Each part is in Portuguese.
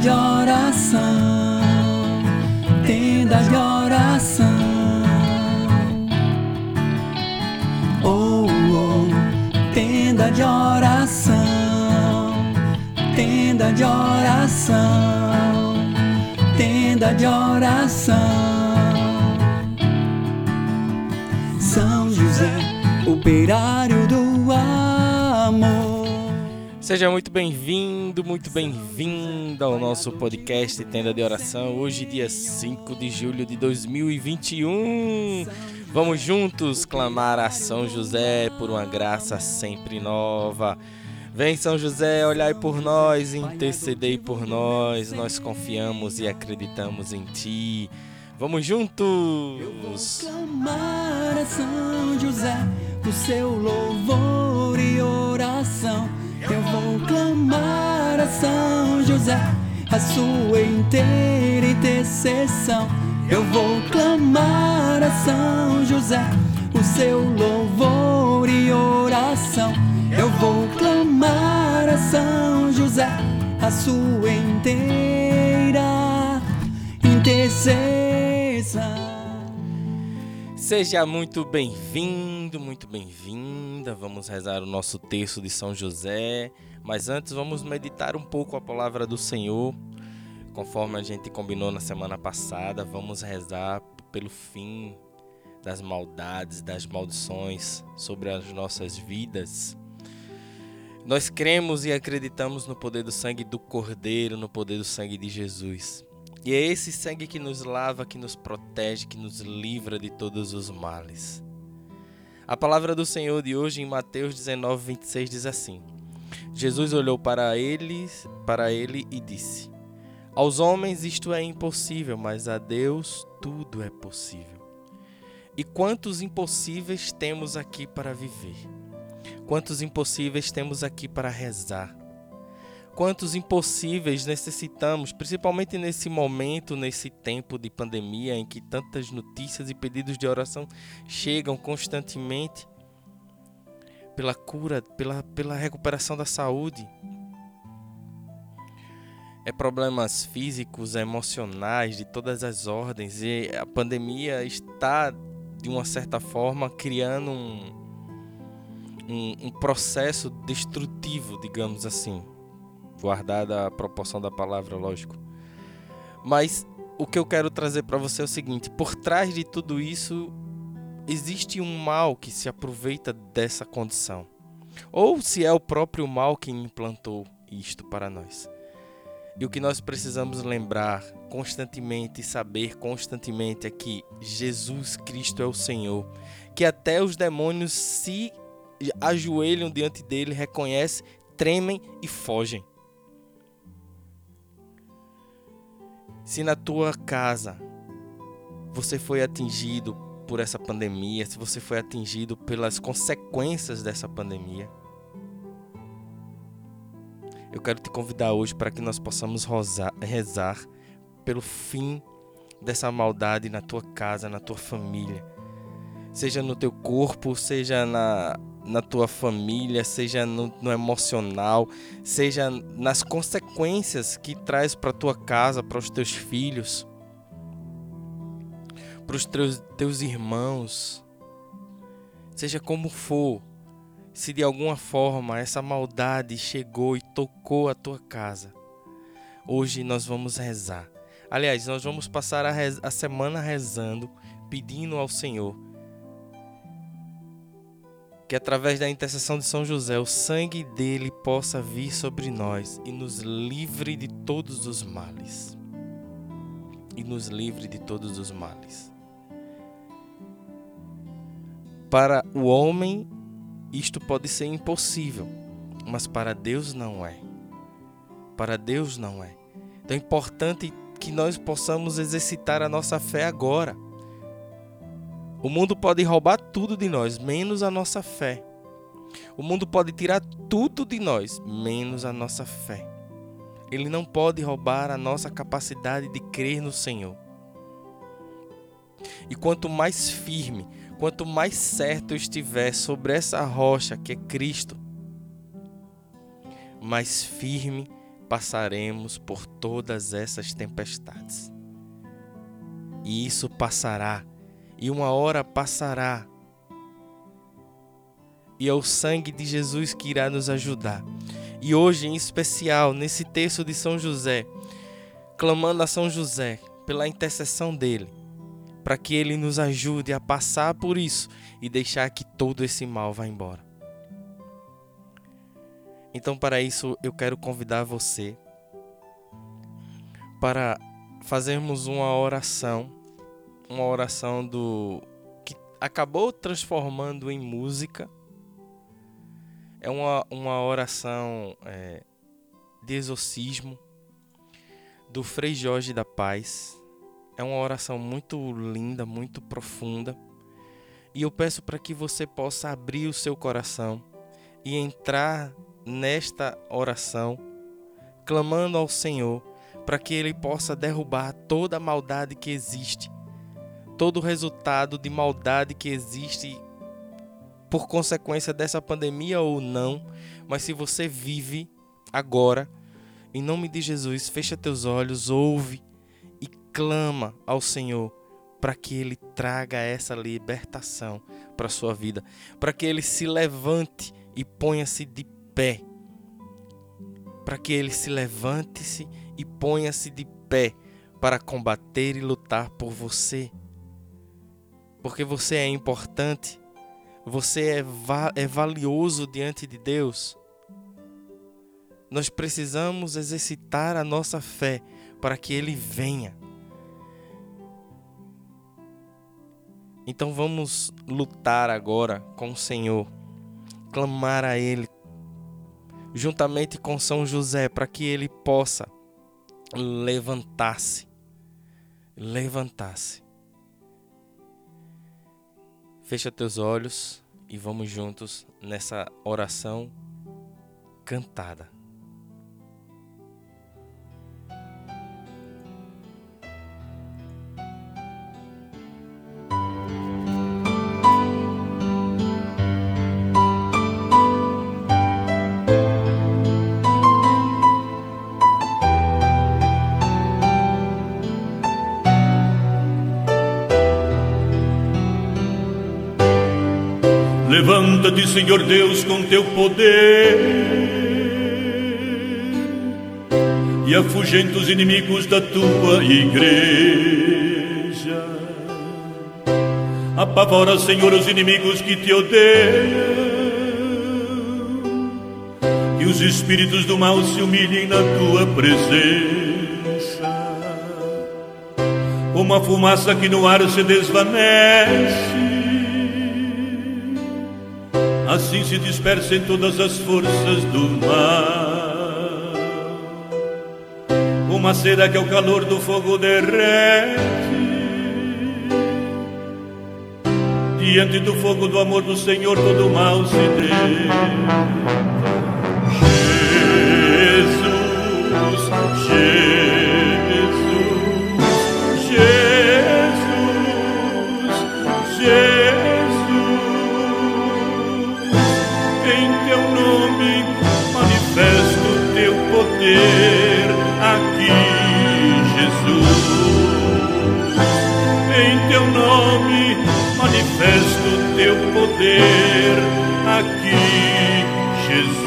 de oração, tenda de oração. Oh, oh, tenda de oração, tenda de oração, tenda de oração. São José, operário. Seja muito bem-vindo, muito bem-vinda ao nosso podcast Tenda de Oração. Hoje, dia 5 de julho de 2021. Vamos juntos clamar a São José por uma graça sempre nova. Vem, São José, olhai por nós, intercedei por nós. Nós confiamos e acreditamos em Ti. Vamos juntos! clamar a São José o seu louvor e oração. Eu vou clamar a São José a sua inteira intercessão. Eu vou clamar a São José o seu louvor e oração. Eu vou clamar a São José a sua Seja muito bem-vindo, muito bem-vinda. Vamos rezar o nosso texto de São José, mas antes vamos meditar um pouco a palavra do Senhor. Conforme a gente combinou na semana passada, vamos rezar pelo fim das maldades, das maldições sobre as nossas vidas. Nós cremos e acreditamos no poder do sangue do Cordeiro, no poder do sangue de Jesus. E é esse sangue que nos lava, que nos protege, que nos livra de todos os males. A palavra do Senhor de hoje em Mateus 19, 26 diz assim: Jesus olhou para eles, para ele e disse: Aos homens isto é impossível, mas a Deus tudo é possível. E quantos impossíveis temos aqui para viver? Quantos impossíveis temos aqui para rezar? Quantos impossíveis necessitamos, principalmente nesse momento, nesse tempo de pandemia em que tantas notícias e pedidos de oração chegam constantemente pela cura, pela, pela recuperação da saúde. É problemas físicos, emocionais, de todas as ordens, e a pandemia está, de uma certa forma, criando um, um, um processo destrutivo, digamos assim guardada a proporção da palavra, lógico. Mas o que eu quero trazer para você é o seguinte: por trás de tudo isso existe um mal que se aproveita dessa condição, ou se é o próprio mal que implantou isto para nós. E o que nós precisamos lembrar constantemente e saber constantemente é que Jesus Cristo é o Senhor, que até os demônios se ajoelham diante dele, reconhecem, tremem e fogem. Se na tua casa você foi atingido por essa pandemia, se você foi atingido pelas consequências dessa pandemia, eu quero te convidar hoje para que nós possamos rezar pelo fim dessa maldade na tua casa, na tua família. Seja no teu corpo, seja na, na tua família, seja no, no emocional, seja nas consequências que traz para tua casa, para os teus filhos, para os teus, teus irmãos, seja como for, se de alguma forma essa maldade chegou e tocou a tua casa, hoje nós vamos rezar. Aliás, nós vamos passar a, a semana rezando, pedindo ao Senhor que através da intercessão de São José, o sangue dele possa vir sobre nós e nos livre de todos os males. E nos livre de todos os males. Para o homem, isto pode ser impossível, mas para Deus não é. Para Deus não é. Então é importante que nós possamos exercitar a nossa fé agora o mundo pode roubar tudo de nós, menos a nossa fé. O mundo pode tirar tudo de nós, menos a nossa fé. Ele não pode roubar a nossa capacidade de crer no Senhor. E quanto mais firme, quanto mais certo eu estiver sobre essa rocha que é Cristo, mais firme passaremos por todas essas tempestades. E isso passará, e uma hora passará. E é o sangue de Jesus que irá nos ajudar. E hoje, em especial, nesse texto de São José, clamando a São José pela intercessão dele, para que ele nos ajude a passar por isso e deixar que todo esse mal vá embora. Então, para isso, eu quero convidar você para fazermos uma oração, uma oração do que acabou transformando em música. É uma, uma oração é, de exorcismo do Frei Jorge da Paz. É uma oração muito linda, muito profunda. E eu peço para que você possa abrir o seu coração e entrar nesta oração, clamando ao Senhor para que Ele possa derrubar toda a maldade que existe, todo o resultado de maldade que existe por consequência dessa pandemia ou não, mas se você vive agora, em nome de Jesus, fecha teus olhos, ouve e clama ao Senhor para que Ele traga essa libertação para a sua vida, para que Ele se levante e ponha-se de pé, para que Ele se levante-se e ponha-se de pé para combater e lutar por você, porque você é importante, você é, va é valioso diante de Deus. Nós precisamos exercitar a nossa fé para que Ele venha. Então vamos lutar agora com o Senhor, clamar a Ele, juntamente com São José, para que Ele possa levantar-se. Levantar-se. Fecha teus olhos e vamos juntos nessa oração cantada. Levanta-te, Senhor Deus, com teu poder e afugenta os inimigos da tua igreja. Apavora, Senhor, os inimigos que te odeiam e os espíritos do mal se humilhem na tua presença. Como a fumaça que no ar se desvanece assim se dispersem todas as forças do mal. Uma cera que ao calor do fogo derrete, diante do fogo do amor do Senhor todo o mal se derrete. poder aqui, Jesus.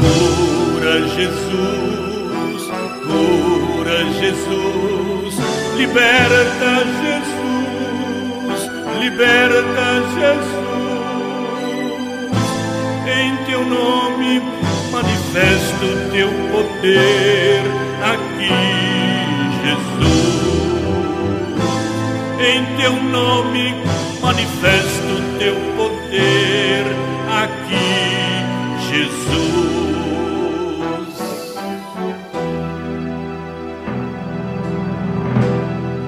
Cura, Jesus, cura, Jesus, liberta, Jesus, liberta, Jesus. Teu nome manifesto teu poder aqui em teu nome manifesto teu poder aqui, Jesus.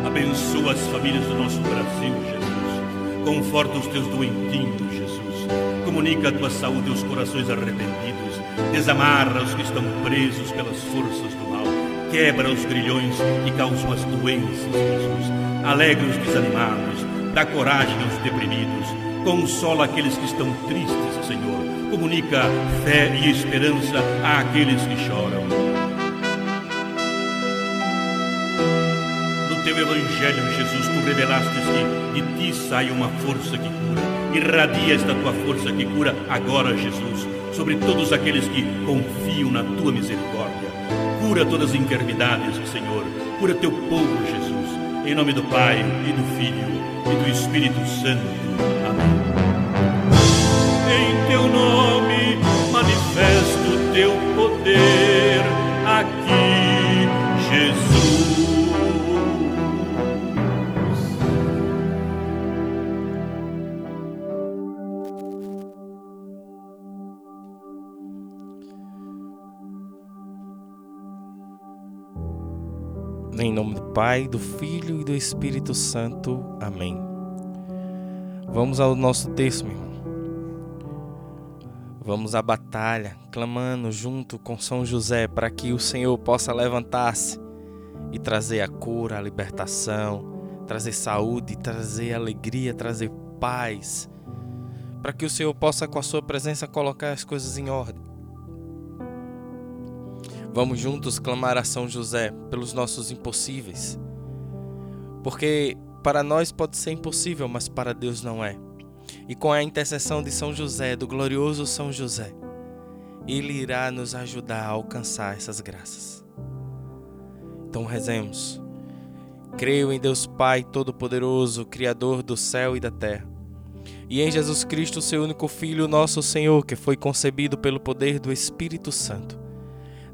Abençoa as famílias do nosso Brasil, Jesus. Conforta os teus doentinhos, Jesus. Comunica a tua saúde aos corações arrependidos. Desamarra os que estão presos pelas forças do mal. Quebra os grilhões que causam as doenças, Jesus Alegre os desanimados, dá coragem aos deprimidos, Consola aqueles que estão tristes, Senhor. Comunica fé e esperança àqueles que choram. No teu evangelho, Jesus, tu revelaste que de ti sai uma força que cura. Irradia esta tua força que cura agora, Jesus, sobre todos aqueles que confiam na tua misericórdia. Cura todas as enfermidades, Senhor. Cura teu povo, Jesus. Em nome do Pai, e do Filho, e do Espírito Santo. Amém. Em teu nome manifesto teu Em nome do Pai, do Filho e do Espírito Santo. Amém. Vamos ao nosso texto, meu irmão. Vamos à batalha, clamando junto com São José para que o Senhor possa levantar-se e trazer a cura, a libertação, trazer saúde, trazer alegria, trazer paz, para que o Senhor possa, com a Sua presença, colocar as coisas em ordem. Vamos juntos clamar a São José pelos nossos impossíveis, porque para nós pode ser impossível, mas para Deus não é. E com a intercessão de São José, do glorioso São José, Ele irá nos ajudar a alcançar essas graças. Então rezemos. Creio em Deus Pai Todo-Poderoso, Criador do céu e da terra, e em Jesus Cristo, seu único Filho, nosso Senhor, que foi concebido pelo poder do Espírito Santo.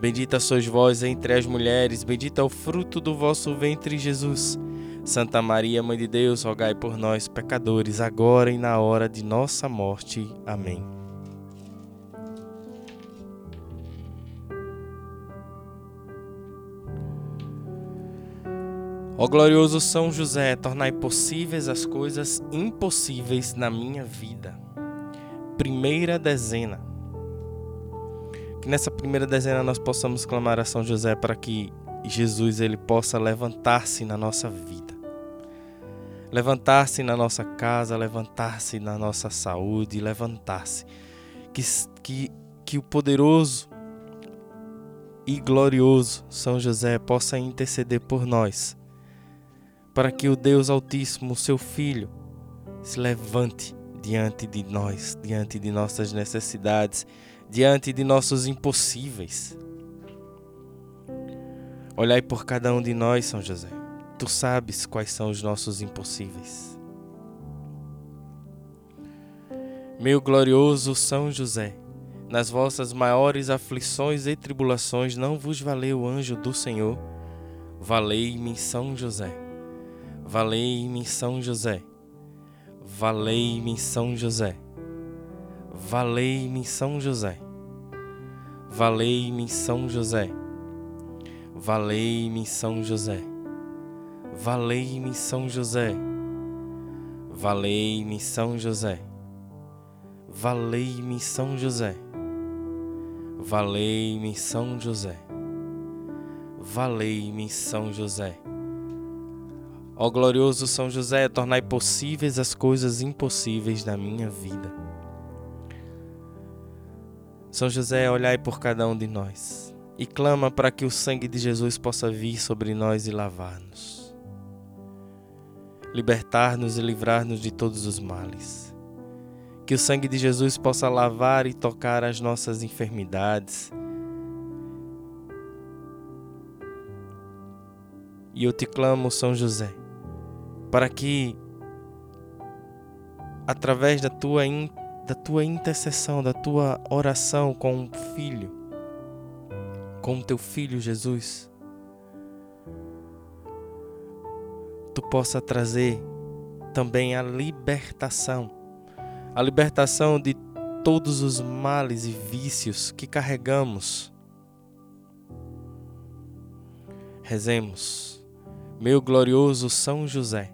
Bendita sois vós entre as mulheres, bendito é o fruto do vosso ventre, Jesus. Santa Maria, Mãe de Deus, rogai por nós, pecadores, agora e na hora de nossa morte. Amém. Ó glorioso São José, tornai possíveis as coisas impossíveis na minha vida. Primeira dezena. Que nessa primeira dezena nós possamos clamar a São José para que Jesus ele possa levantar-se na nossa vida levantar-se na nossa casa, levantar-se na nossa saúde, levantar-se. Que, que, que o poderoso e glorioso São José possa interceder por nós, para que o Deus Altíssimo, seu Filho, se levante diante de nós, diante de nossas necessidades, diante de nossos impossíveis. Olhai por cada um de nós, São José. Tu sabes quais são os nossos impossíveis. Meu glorioso São José, nas vossas maiores aflições e tribulações não vos valeu o anjo do Senhor? Valei-me São José. Valei-me São José. Valei-me São José. Valei-me São José. Valei-me São José. Valei-me São José. Valei-me São José. Valei-me São José. Valei-me São José. Valei-me São José. Valei-me São José. Ó glorioso São José, tornai possíveis as coisas impossíveis na minha vida. São José, olhai por cada um de nós e clama para que o sangue de Jesus possa vir sobre nós e lavar-nos, libertar-nos e livrar-nos de todos os males. Que o sangue de Jesus possa lavar e tocar as nossas enfermidades. E eu te clamo, São José, para que, através da tua da tua intercessão, da tua oração com o Filho, com o teu Filho Jesus, tu possa trazer também a libertação, a libertação de todos os males e vícios que carregamos. Rezemos, meu glorioso São José,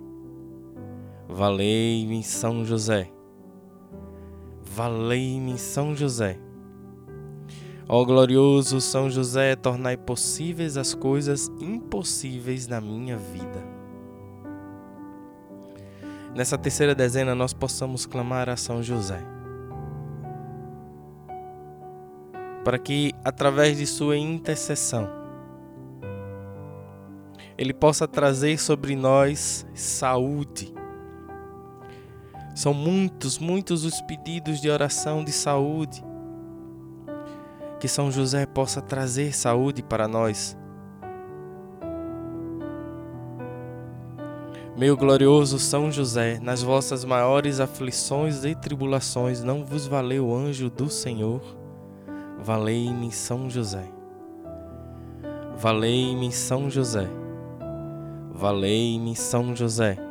Valei-me São José. Valei-me São José. Ó glorioso São José, tornai possíveis as coisas impossíveis na minha vida. Nessa terceira dezena nós possamos clamar a São José. Para que através de sua intercessão ele possa trazer sobre nós saúde. São muitos, muitos os pedidos de oração de saúde que São José possa trazer saúde para nós. Meu glorioso São José, nas vossas maiores aflições e tribulações, não vos valeu o anjo do Senhor? Valei-me São José. Valei-me São José. Valei-me São José.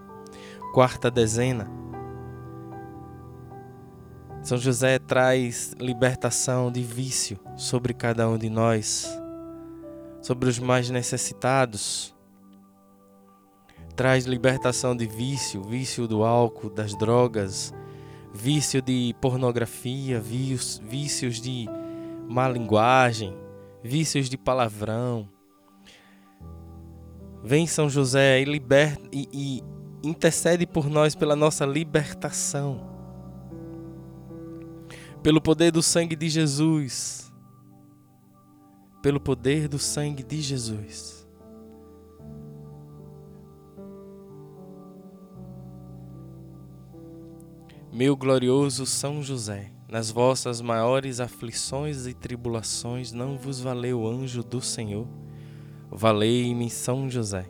Quarta dezena são José traz libertação de vício sobre cada um de nós, sobre os mais necessitados. Traz libertação de vício, vício do álcool, das drogas, vício de pornografia, vícios de má linguagem, vícios de palavrão. Vem São José e, liberta, e, e intercede por nós pela nossa libertação pelo poder do sangue de Jesus. Pelo poder do sangue de Jesus. Meu glorioso São José, nas vossas maiores aflições e tribulações não vos valeu o anjo do Senhor? Valei-me São José.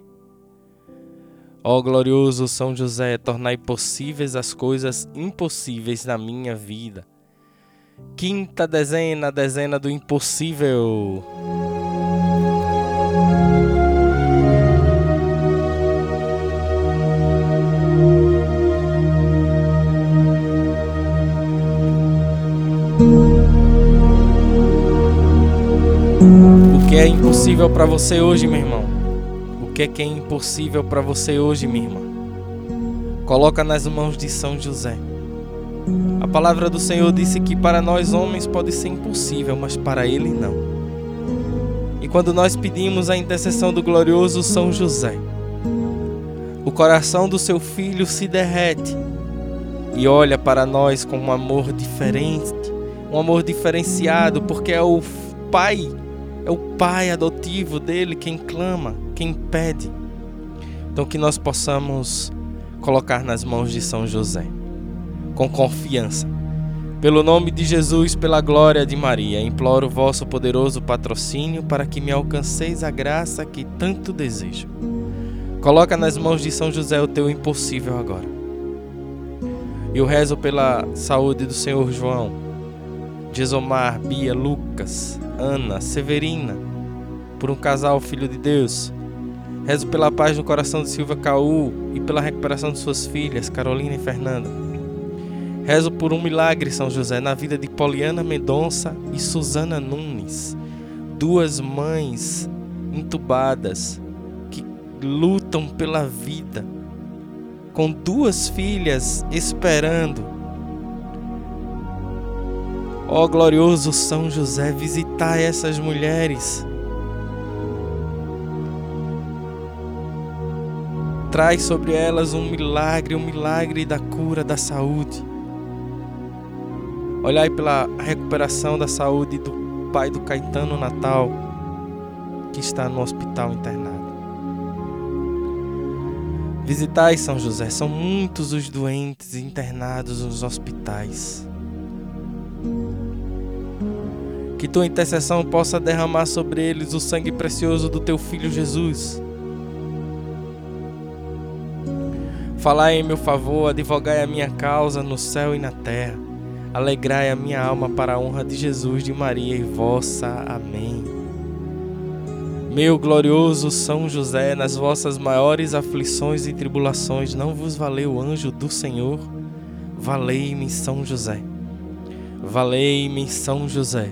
Ó glorioso São José, tornai possíveis as coisas impossíveis na minha vida. Quinta dezena, dezena do impossível. O que é impossível para você hoje, meu irmão? Que é que é impossível para você hoje, minha irmã. Coloca nas mãos de São José. A palavra do Senhor disse que para nós homens pode ser impossível, mas para ele não. E quando nós pedimos a intercessão do glorioso São José, o coração do seu filho se derrete e olha para nós com um amor diferente, um amor diferenciado, porque é o Pai, é o Pai adotivo dele quem clama quem pede. Então que nós possamos colocar nas mãos de São José, com confiança. Pelo nome de Jesus, pela glória de Maria, imploro vosso poderoso patrocínio para que me alcanceis a graça que tanto desejo. Coloca nas mãos de São José o teu impossível agora. E eu rezo pela saúde do Senhor João, Jesomar, Bia, Lucas, Ana, Severina, por um casal filho de Deus, Rezo pela paz no coração de Silvia Caú e pela recuperação de suas filhas, Carolina e Fernanda. Rezo por um milagre, São José, na vida de Poliana Mendonça e Susana Nunes, duas mães entubadas que lutam pela vida, com duas filhas esperando. Ó oh, glorioso São José, visitar essas mulheres traz sobre elas um milagre, um milagre da cura, da saúde. Olhai pela recuperação da saúde do pai do Caetano Natal, que está no hospital internado. Visitai São José, são muitos os doentes internados nos hospitais. Que tua intercessão possa derramar sobre eles o sangue precioso do teu filho Jesus Falai em meu favor, advogai a minha causa no céu e na terra. Alegrai a minha alma para a honra de Jesus, de Maria e vossa. Amém. Meu glorioso São José, nas vossas maiores aflições e tribulações, não vos valeu o anjo do Senhor? Valei-me, São José. Valei-me, São José.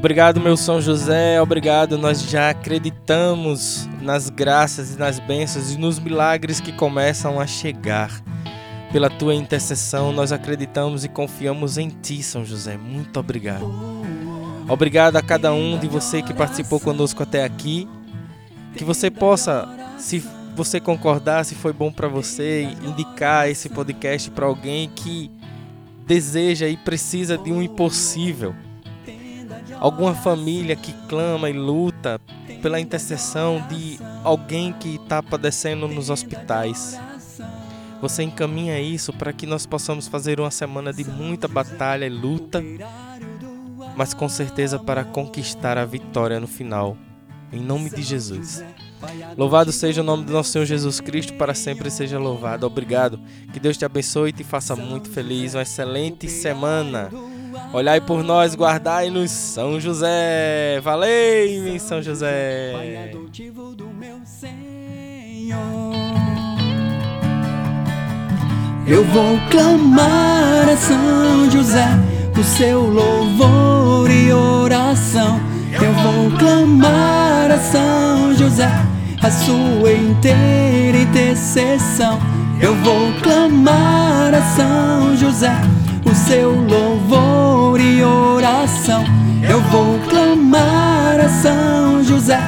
Obrigado, meu São José, obrigado. Nós já acreditamos nas graças e nas bênçãos e nos milagres que começam a chegar. Pela tua intercessão, nós acreditamos e confiamos em ti, São José. Muito obrigado. Obrigado a cada um de você que participou conosco até aqui. Que você possa, se você concordar, se foi bom para você, indicar esse podcast para alguém que deseja e precisa de um impossível alguma família que clama e luta pela intercessão de alguém que está padecendo nos hospitais. Você encaminha isso para que nós possamos fazer uma semana de muita batalha e luta, mas com certeza para conquistar a vitória no final. Em nome de Jesus. Louvado seja o nome do nosso Senhor Jesus Cristo, para sempre seja louvado. Obrigado. Que Deus te abençoe e te faça muito feliz. Uma excelente semana. Olhai por nós, guardai-nos, São José. Valei-me, São José. Eu vou clamar a São José, o seu louvor e oração. Eu vou clamar a São José, a sua inteira intercessão. Eu vou clamar a São José o seu louvor e oração. Eu vou clamar a São José,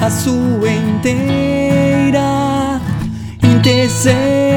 a sua inteira intercessão.